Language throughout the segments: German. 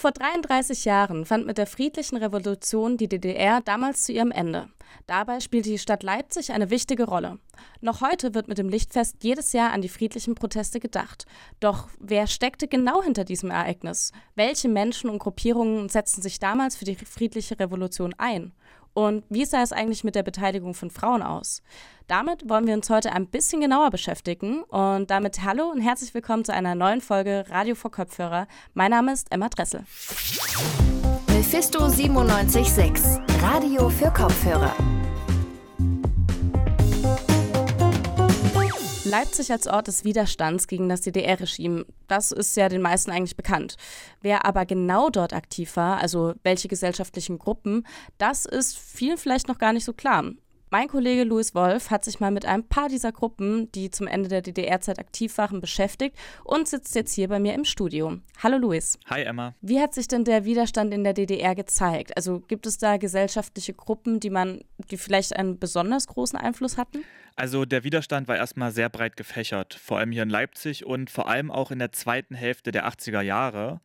Vor 33 Jahren fand mit der friedlichen Revolution die DDR damals zu ihrem Ende. Dabei spielte die Stadt Leipzig eine wichtige Rolle. Noch heute wird mit dem Lichtfest jedes Jahr an die friedlichen Proteste gedacht. Doch wer steckte genau hinter diesem Ereignis? Welche Menschen und Gruppierungen setzten sich damals für die friedliche Revolution ein? Und wie sah es eigentlich mit der Beteiligung von Frauen aus? Damit wollen wir uns heute ein bisschen genauer beschäftigen. Und damit hallo und herzlich willkommen zu einer neuen Folge Radio vor Kopfhörer. Mein Name ist Emma Dressel. Mephisto 976, Radio für Kopfhörer. Leipzig als Ort des Widerstands gegen das DDR-Regime, das ist ja den meisten eigentlich bekannt. Wer aber genau dort aktiv war, also welche gesellschaftlichen Gruppen, das ist vielen vielleicht noch gar nicht so klar. Mein Kollege Louis Wolf hat sich mal mit ein paar dieser Gruppen, die zum Ende der DDR-Zeit aktiv waren, beschäftigt und sitzt jetzt hier bei mir im Studio. Hallo Louis. Hi Emma. Wie hat sich denn der Widerstand in der DDR gezeigt? Also gibt es da gesellschaftliche Gruppen, die man, die vielleicht einen besonders großen Einfluss hatten? Also der Widerstand war erstmal sehr breit gefächert, vor allem hier in Leipzig und vor allem auch in der zweiten Hälfte der 80er Jahre.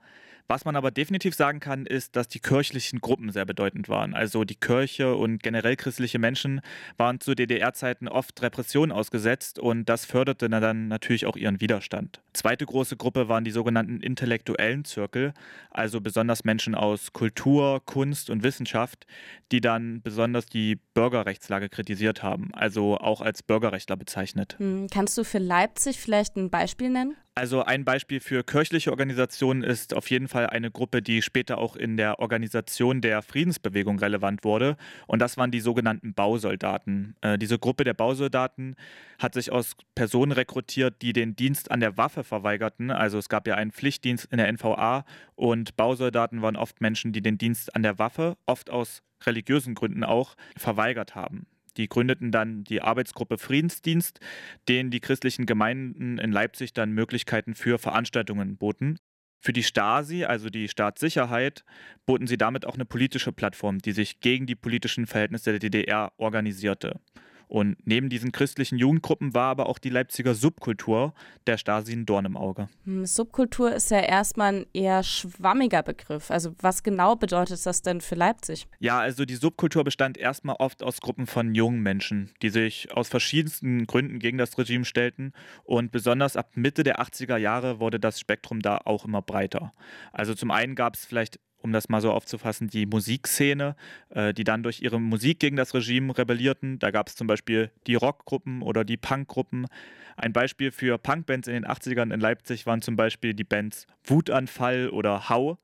Was man aber definitiv sagen kann, ist, dass die kirchlichen Gruppen sehr bedeutend waren. Also die Kirche und generell christliche Menschen waren zu DDR-Zeiten oft Repressionen ausgesetzt und das förderte dann natürlich auch ihren Widerstand. Zweite große Gruppe waren die sogenannten intellektuellen Zirkel, also besonders Menschen aus Kultur, Kunst und Wissenschaft, die dann besonders die Bürgerrechtslage kritisiert haben, also auch als Bürgerrechtler bezeichnet. Hm, kannst du für Leipzig vielleicht ein Beispiel nennen? Also ein Beispiel für kirchliche Organisationen ist auf jeden Fall eine Gruppe, die später auch in der Organisation der Friedensbewegung relevant wurde. Und das waren die sogenannten Bausoldaten. Äh, diese Gruppe der Bausoldaten hat sich aus Personen rekrutiert, die den Dienst an der Waffe verweigerten. Also es gab ja einen Pflichtdienst in der NVA und Bausoldaten waren oft Menschen, die den Dienst an der Waffe, oft aus religiösen Gründen auch, verweigert haben. Die gründeten dann die Arbeitsgruppe Friedensdienst, denen die christlichen Gemeinden in Leipzig dann Möglichkeiten für Veranstaltungen boten. Für die Stasi, also die Staatssicherheit, boten sie damit auch eine politische Plattform, die sich gegen die politischen Verhältnisse der DDR organisierte. Und neben diesen christlichen Jugendgruppen war aber auch die Leipziger Subkultur der Stasi ein Dorn im Auge. Hm, Subkultur ist ja erstmal ein eher schwammiger Begriff. Also was genau bedeutet das denn für Leipzig? Ja, also die Subkultur bestand erstmal oft aus Gruppen von jungen Menschen, die sich aus verschiedensten Gründen gegen das Regime stellten. Und besonders ab Mitte der 80er Jahre wurde das Spektrum da auch immer breiter. Also zum einen gab es vielleicht um das mal so aufzufassen, die Musikszene, äh, die dann durch ihre Musik gegen das Regime rebellierten. Da gab es zum Beispiel die Rockgruppen oder die Punkgruppen. Ein Beispiel für Punkbands in den 80ern in Leipzig waren zum Beispiel die Bands Wutanfall oder Hau.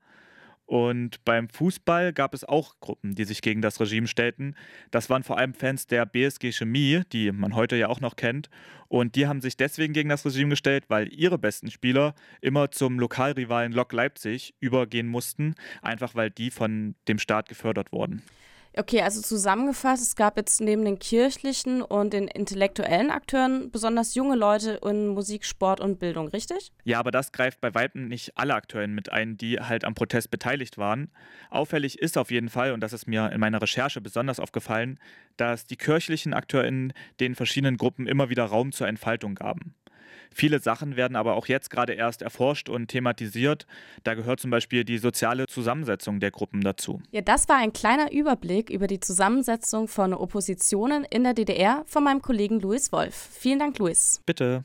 Und beim Fußball gab es auch Gruppen, die sich gegen das Regime stellten. Das waren vor allem Fans der BSG Chemie, die man heute ja auch noch kennt. Und die haben sich deswegen gegen das Regime gestellt, weil ihre besten Spieler immer zum Lokalrivalen Lok Leipzig übergehen mussten, einfach weil die von dem Staat gefördert wurden. Okay, also zusammengefasst, es gab jetzt neben den kirchlichen und den intellektuellen Akteuren besonders junge Leute in Musik, Sport und Bildung, richtig? Ja, aber das greift bei Weitem nicht alle Akteure mit ein, die halt am Protest beteiligt waren. Auffällig ist auf jeden Fall, und das ist mir in meiner Recherche besonders aufgefallen, dass die kirchlichen AkteurInnen den verschiedenen Gruppen immer wieder Raum zur Entfaltung gaben. Viele Sachen werden aber auch jetzt gerade erst erforscht und thematisiert. Da gehört zum Beispiel die soziale Zusammensetzung der Gruppen dazu. Ja, das war ein kleiner Überblick über die Zusammensetzung von Oppositionen in der DDR von meinem Kollegen Louis Wolf. Vielen Dank, Louis. Bitte.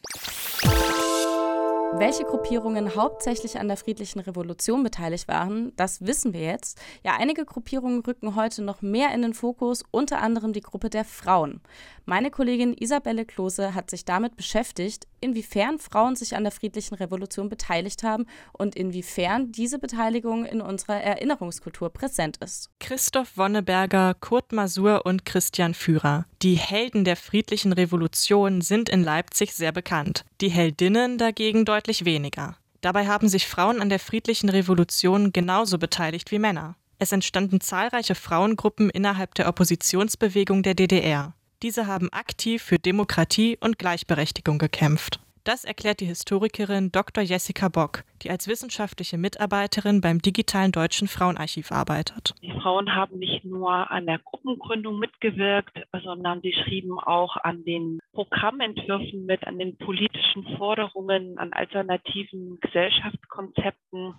Welche Gruppierungen hauptsächlich an der friedlichen Revolution beteiligt waren, das wissen wir jetzt. Ja, einige Gruppierungen rücken heute noch mehr in den Fokus, unter anderem die Gruppe der Frauen. Meine Kollegin Isabelle Klose hat sich damit beschäftigt, inwiefern Frauen sich an der friedlichen Revolution beteiligt haben und inwiefern diese Beteiligung in unserer Erinnerungskultur präsent ist. Christoph Wonneberger, Kurt Masur und Christian Führer. Die Helden der friedlichen Revolution sind in Leipzig sehr bekannt, die Heldinnen dagegen deutlich weniger. Dabei haben sich Frauen an der friedlichen Revolution genauso beteiligt wie Männer. Es entstanden zahlreiche Frauengruppen innerhalb der Oppositionsbewegung der DDR. Diese haben aktiv für Demokratie und Gleichberechtigung gekämpft. Das erklärt die Historikerin Dr. Jessica Bock, die als wissenschaftliche Mitarbeiterin beim Digitalen Deutschen Frauenarchiv arbeitet. Die Frauen haben nicht nur an der Gruppengründung mitgewirkt, sondern sie schrieben auch an den Programmentwürfen mit, an den politischen Forderungen, an alternativen Gesellschaftskonzepten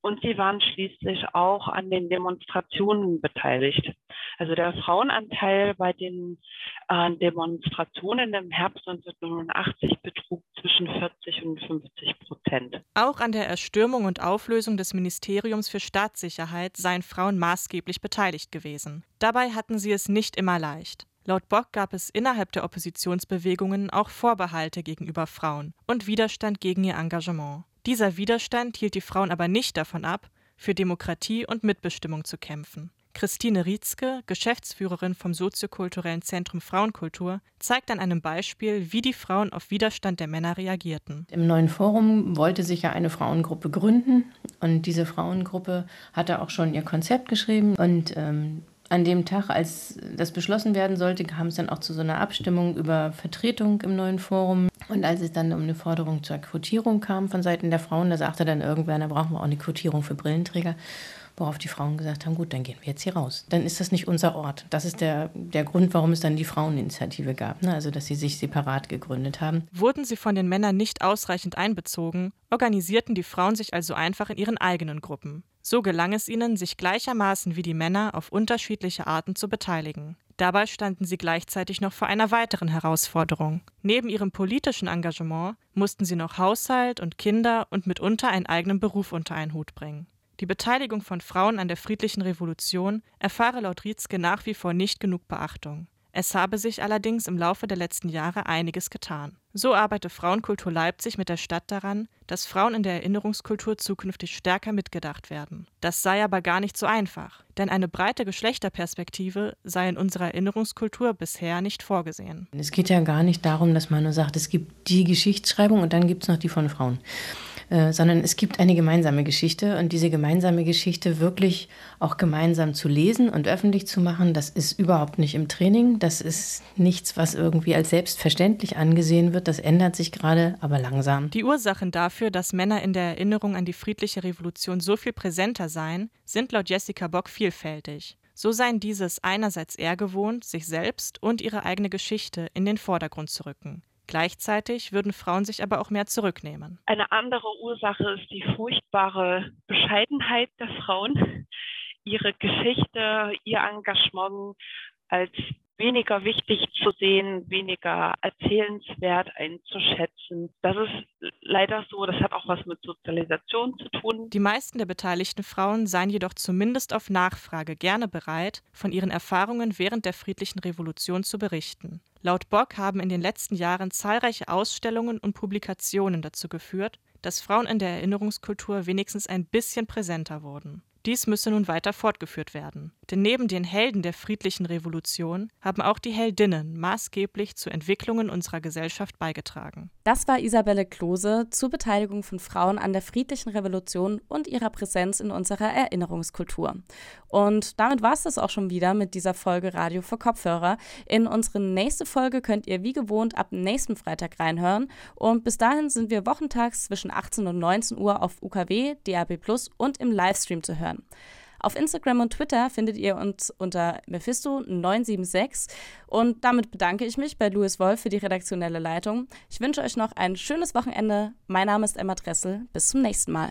und sie waren schließlich auch an den Demonstrationen beteiligt. Also der Frauenanteil bei den äh, Demonstrationen im Herbst 1989 betrug zwischen 40 und 50 Prozent. Auch an der Erstürmung und Auflösung des Ministeriums für Staatssicherheit seien Frauen maßgeblich beteiligt gewesen. Dabei hatten sie es nicht immer leicht. Laut Bock gab es innerhalb der Oppositionsbewegungen auch Vorbehalte gegenüber Frauen und Widerstand gegen ihr Engagement. Dieser Widerstand hielt die Frauen aber nicht davon ab, für Demokratie und Mitbestimmung zu kämpfen. Christine Rietzke, Geschäftsführerin vom soziokulturellen Zentrum Frauenkultur, zeigt an einem Beispiel, wie die Frauen auf Widerstand der Männer reagierten. Im neuen Forum wollte sich ja eine Frauengruppe gründen und diese Frauengruppe hatte auch schon ihr Konzept geschrieben und ähm, an dem Tag, als das beschlossen werden sollte, kam es dann auch zu so einer Abstimmung über Vertretung im neuen Forum. Und als es dann um eine Forderung zur Quotierung kam von Seiten der Frauen, da sagte dann irgendwer, da brauchen wir auch eine Quotierung für Brillenträger. Worauf die Frauen gesagt haben, gut, dann gehen wir jetzt hier raus. Dann ist das nicht unser Ort. Das ist der, der Grund, warum es dann die Fraueninitiative gab, ne? also dass sie sich separat gegründet haben. Wurden sie von den Männern nicht ausreichend einbezogen, organisierten die Frauen sich also einfach in ihren eigenen Gruppen. So gelang es ihnen, sich gleichermaßen wie die Männer auf unterschiedliche Arten zu beteiligen. Dabei standen sie gleichzeitig noch vor einer weiteren Herausforderung. Neben ihrem politischen Engagement mussten sie noch Haushalt und Kinder und mitunter einen eigenen Beruf unter einen Hut bringen. Die Beteiligung von Frauen an der friedlichen Revolution erfahre laut Rietzke nach wie vor nicht genug Beachtung. Es habe sich allerdings im Laufe der letzten Jahre einiges getan. So arbeite Frauenkultur Leipzig mit der Stadt daran, dass Frauen in der Erinnerungskultur zukünftig stärker mitgedacht werden. Das sei aber gar nicht so einfach, denn eine breite Geschlechterperspektive sei in unserer Erinnerungskultur bisher nicht vorgesehen. Es geht ja gar nicht darum, dass man nur sagt, es gibt die Geschichtsschreibung und dann gibt es noch die von Frauen. Äh, sondern es gibt eine gemeinsame Geschichte und diese gemeinsame Geschichte wirklich auch gemeinsam zu lesen und öffentlich zu machen, das ist überhaupt nicht im Training. Das ist nichts, was irgendwie als selbstverständlich angesehen wird. Das ändert sich gerade, aber langsam. Die Ursachen dafür, dass Männer in der Erinnerung an die friedliche Revolution so viel präsenter seien, sind laut Jessica Bock vielfältig. So seien dieses einerseits eher gewohnt, sich selbst und ihre eigene Geschichte in den Vordergrund zu rücken. Gleichzeitig würden Frauen sich aber auch mehr zurücknehmen. Eine andere Ursache ist die furchtbare Bescheidenheit der Frauen. Ihre Geschichte, ihr Engagement als weniger wichtig zu sehen, weniger erzählenswert einzuschätzen. Das ist leider so, das hat auch was mit Sozialisation zu tun. Die meisten der beteiligten Frauen seien jedoch zumindest auf Nachfrage gerne bereit, von ihren Erfahrungen während der friedlichen Revolution zu berichten. Laut Bock haben in den letzten Jahren zahlreiche Ausstellungen und Publikationen dazu geführt, dass Frauen in der Erinnerungskultur wenigstens ein bisschen präsenter wurden. Dies müsse nun weiter fortgeführt werden. Denn neben den Helden der friedlichen Revolution haben auch die Heldinnen maßgeblich zu Entwicklungen unserer Gesellschaft beigetragen. Das war Isabelle Klose zur Beteiligung von Frauen an der friedlichen Revolution und ihrer Präsenz in unserer Erinnerungskultur. Und damit war es das auch schon wieder mit dieser Folge Radio für Kopfhörer. In unsere nächste Folge könnt ihr wie gewohnt ab nächsten Freitag reinhören. Und bis dahin sind wir wochentags zwischen 18 und 19 Uhr auf UKW, DAB Plus und im Livestream zu hören. Auf Instagram und Twitter findet ihr uns unter Mephisto976. Und damit bedanke ich mich bei Louis Wolf für die redaktionelle Leitung. Ich wünsche euch noch ein schönes Wochenende. Mein Name ist Emma Dressel. Bis zum nächsten Mal.